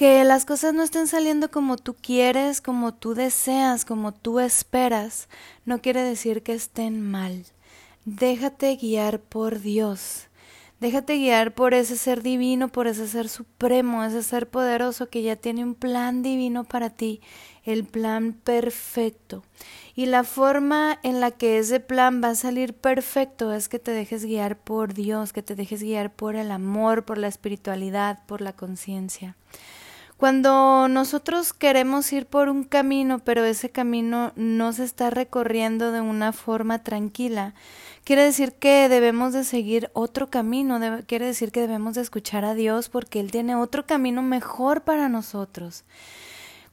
Que las cosas no estén saliendo como tú quieres, como tú deseas, como tú esperas, no quiere decir que estén mal. Déjate guiar por Dios. Déjate guiar por ese ser divino, por ese ser supremo, ese ser poderoso que ya tiene un plan divino para ti, el plan perfecto. Y la forma en la que ese plan va a salir perfecto es que te dejes guiar por Dios, que te dejes guiar por el amor, por la espiritualidad, por la conciencia. Cuando nosotros queremos ir por un camino, pero ese camino no se está recorriendo de una forma tranquila, quiere decir que debemos de seguir otro camino, quiere decir que debemos de escuchar a Dios porque Él tiene otro camino mejor para nosotros.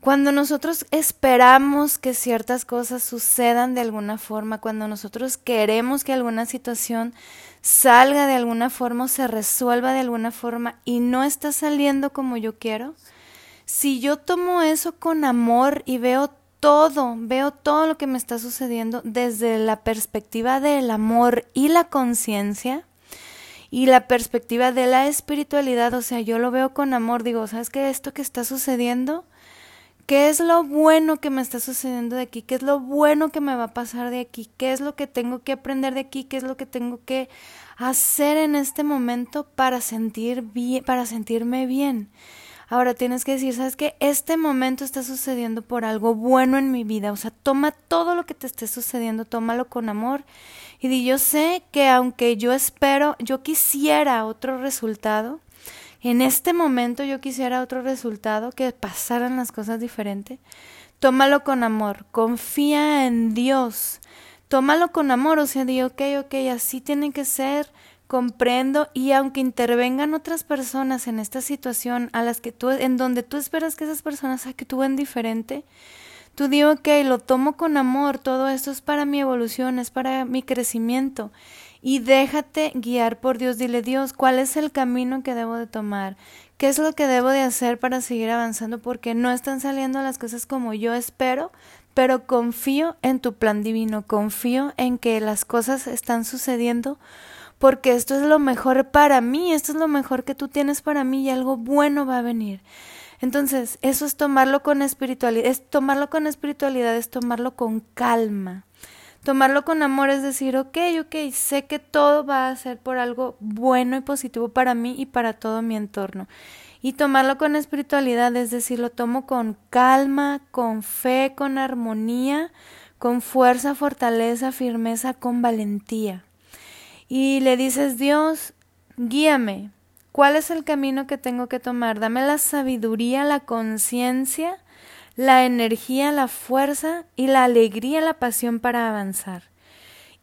Cuando nosotros esperamos que ciertas cosas sucedan de alguna forma, cuando nosotros queremos que alguna situación salga de alguna forma o se resuelva de alguna forma y no está saliendo como yo quiero, si yo tomo eso con amor y veo todo, veo todo lo que me está sucediendo desde la perspectiva del amor y la conciencia y la perspectiva de la espiritualidad, o sea, yo lo veo con amor, digo, ¿sabes qué? Esto que está sucediendo, ¿qué es lo bueno que me está sucediendo de aquí? ¿Qué es lo bueno que me va a pasar de aquí? ¿Qué es lo que tengo que aprender de aquí? ¿Qué es lo que tengo que hacer en este momento para sentir bien, para sentirme bien? Ahora tienes que decir, ¿sabes qué? Este momento está sucediendo por algo bueno en mi vida. O sea, toma todo lo que te esté sucediendo, tómalo con amor. Y di, yo sé que aunque yo espero, yo quisiera otro resultado, en este momento yo quisiera otro resultado, que pasaran las cosas diferentes. Tómalo con amor, confía en Dios. Tómalo con amor, o sea, di, ok, ok, así tiene que ser comprendo y aunque intervengan otras personas en esta situación a las que tú en donde tú esperas que esas personas actúen diferente tú digo que lo tomo con amor todo esto es para mi evolución es para mi crecimiento y déjate guiar por Dios dile Dios cuál es el camino que debo de tomar qué es lo que debo de hacer para seguir avanzando porque no están saliendo las cosas como yo espero pero confío en tu plan divino confío en que las cosas están sucediendo porque esto es lo mejor para mí, esto es lo mejor que tú tienes para mí y algo bueno va a venir. Entonces, eso es tomarlo con espiritualidad, es tomarlo con espiritualidad, es tomarlo con calma. Tomarlo con amor es decir, ok, ok, sé que todo va a ser por algo bueno y positivo para mí y para todo mi entorno. Y tomarlo con espiritualidad es decir, lo tomo con calma, con fe, con armonía, con fuerza, fortaleza, firmeza, con valentía y le dices, Dios, guíame, ¿cuál es el camino que tengo que tomar? Dame la sabiduría, la conciencia, la energía, la fuerza y la alegría, la pasión para avanzar.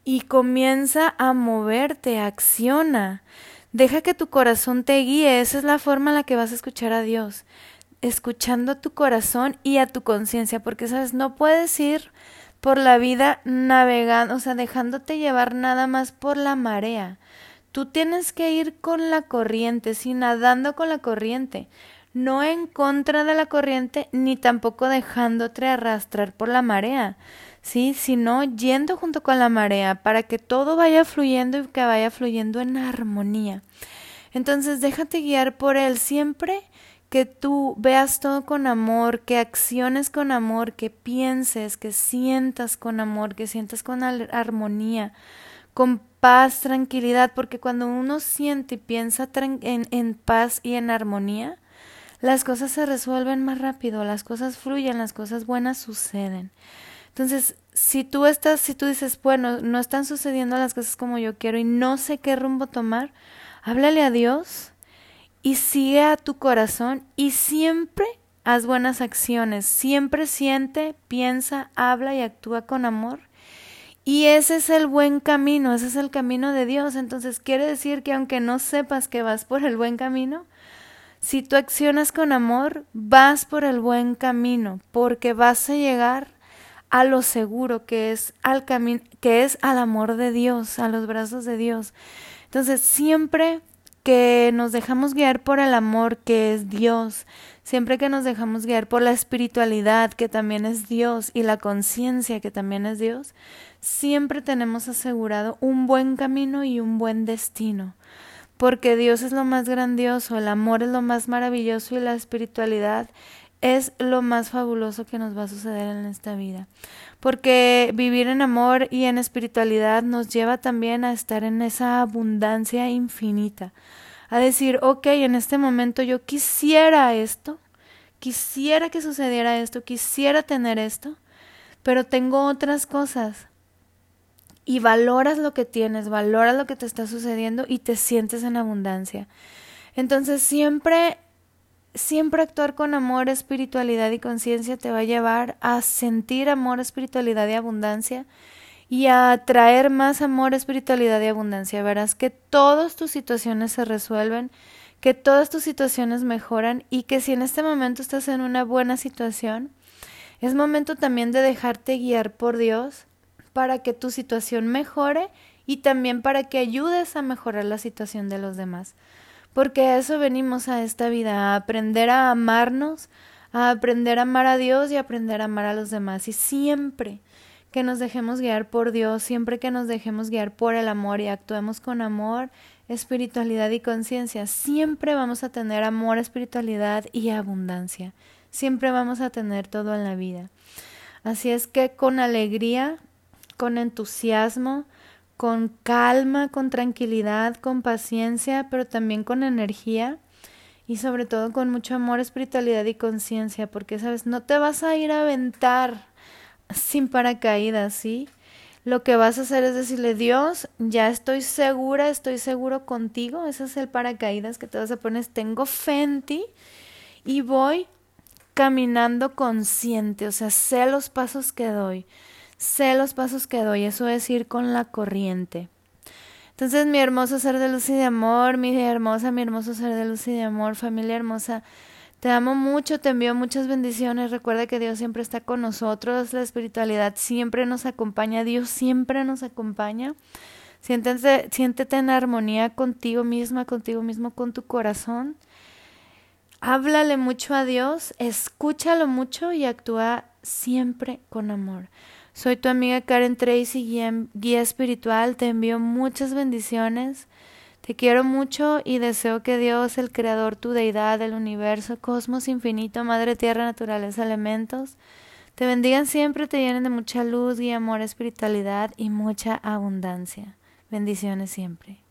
Y comienza a moverte, acciona. Deja que tu corazón te guíe, esa es la forma en la que vas a escuchar a Dios, escuchando a tu corazón y a tu conciencia, porque sabes, no puedes ir por la vida navegando, o sea, dejándote llevar nada más por la marea. Tú tienes que ir con la corriente, sí, nadando con la corriente, no en contra de la corriente, ni tampoco dejándote arrastrar por la marea, sí, sino yendo junto con la marea para que todo vaya fluyendo y que vaya fluyendo en armonía. Entonces, déjate guiar por él siempre que tú veas todo con amor, que acciones con amor, que pienses, que sientas con amor, que sientas con armonía, con paz, tranquilidad, porque cuando uno siente y piensa en, en paz y en armonía, las cosas se resuelven más rápido, las cosas fluyen, las cosas buenas suceden. Entonces, si tú estás, si tú dices, bueno, no están sucediendo las cosas como yo quiero y no sé qué rumbo tomar, háblale a Dios, y sigue a tu corazón y siempre haz buenas acciones, siempre siente, piensa, habla y actúa con amor. Y ese es el buen camino, ese es el camino de Dios. Entonces quiere decir que aunque no sepas que vas por el buen camino, si tú accionas con amor, vas por el buen camino, porque vas a llegar a lo seguro que es al camino, que es al amor de Dios, a los brazos de Dios. Entonces, siempre que nos dejamos guiar por el amor que es Dios, siempre que nos dejamos guiar por la espiritualidad que también es Dios y la conciencia que también es Dios, siempre tenemos asegurado un buen camino y un buen destino. porque Dios es lo más grandioso, el amor es lo más maravilloso y la espiritualidad es lo más fabuloso que nos va a suceder en esta vida. Porque vivir en amor y en espiritualidad nos lleva también a estar en esa abundancia infinita. A decir, ok, en este momento yo quisiera esto, quisiera que sucediera esto, quisiera tener esto, pero tengo otras cosas y valoras lo que tienes, valoras lo que te está sucediendo y te sientes en abundancia. Entonces siempre, siempre actuar con amor, espiritualidad y conciencia te va a llevar a sentir amor, espiritualidad y abundancia y a atraer más amor, espiritualidad y abundancia. Verás que todas tus situaciones se resuelven, que todas tus situaciones mejoran y que si en este momento estás en una buena situación, es momento también de dejarte guiar por Dios para que tu situación mejore y también para que ayudes a mejorar la situación de los demás. Porque a eso venimos a esta vida, a aprender a amarnos, a aprender a amar a Dios y a aprender a amar a los demás. Y siempre que nos dejemos guiar por Dios, siempre que nos dejemos guiar por el amor y actuemos con amor, espiritualidad y conciencia, siempre vamos a tener amor, espiritualidad y abundancia. Siempre vamos a tener todo en la vida. Así es que con alegría con entusiasmo, con calma, con tranquilidad, con paciencia, pero también con energía y sobre todo con mucho amor, espiritualidad y conciencia, porque sabes, no te vas a ir a aventar sin paracaídas, ¿sí? Lo que vas a hacer es decirle, Dios, ya estoy segura, estoy seguro contigo, ese es el paracaídas que te vas a poner, tengo fe en ti y voy caminando consciente, o sea, sé los pasos que doy sé los pasos que doy, eso es ir con la corriente. Entonces, mi hermoso ser de luz y de amor, mi hermosa, mi hermoso ser de luz y de amor, familia hermosa, te amo mucho, te envío muchas bendiciones. Recuerda que Dios siempre está con nosotros, la espiritualidad siempre nos acompaña, Dios siempre nos acompaña. Siéntete, siéntete en armonía contigo misma, contigo mismo, con tu corazón. Háblale mucho a Dios, escúchalo mucho y actúa siempre con amor. Soy tu amiga Karen Tracy, guía, espiritual. Te envío muchas bendiciones. Te quiero mucho y deseo que Dios, el Creador, tu deidad, el universo, cosmos infinito, Madre Tierra, naturaleza, elementos, te bendigan siempre, te llenen de mucha luz y amor, espiritualidad y mucha abundancia. Bendiciones siempre.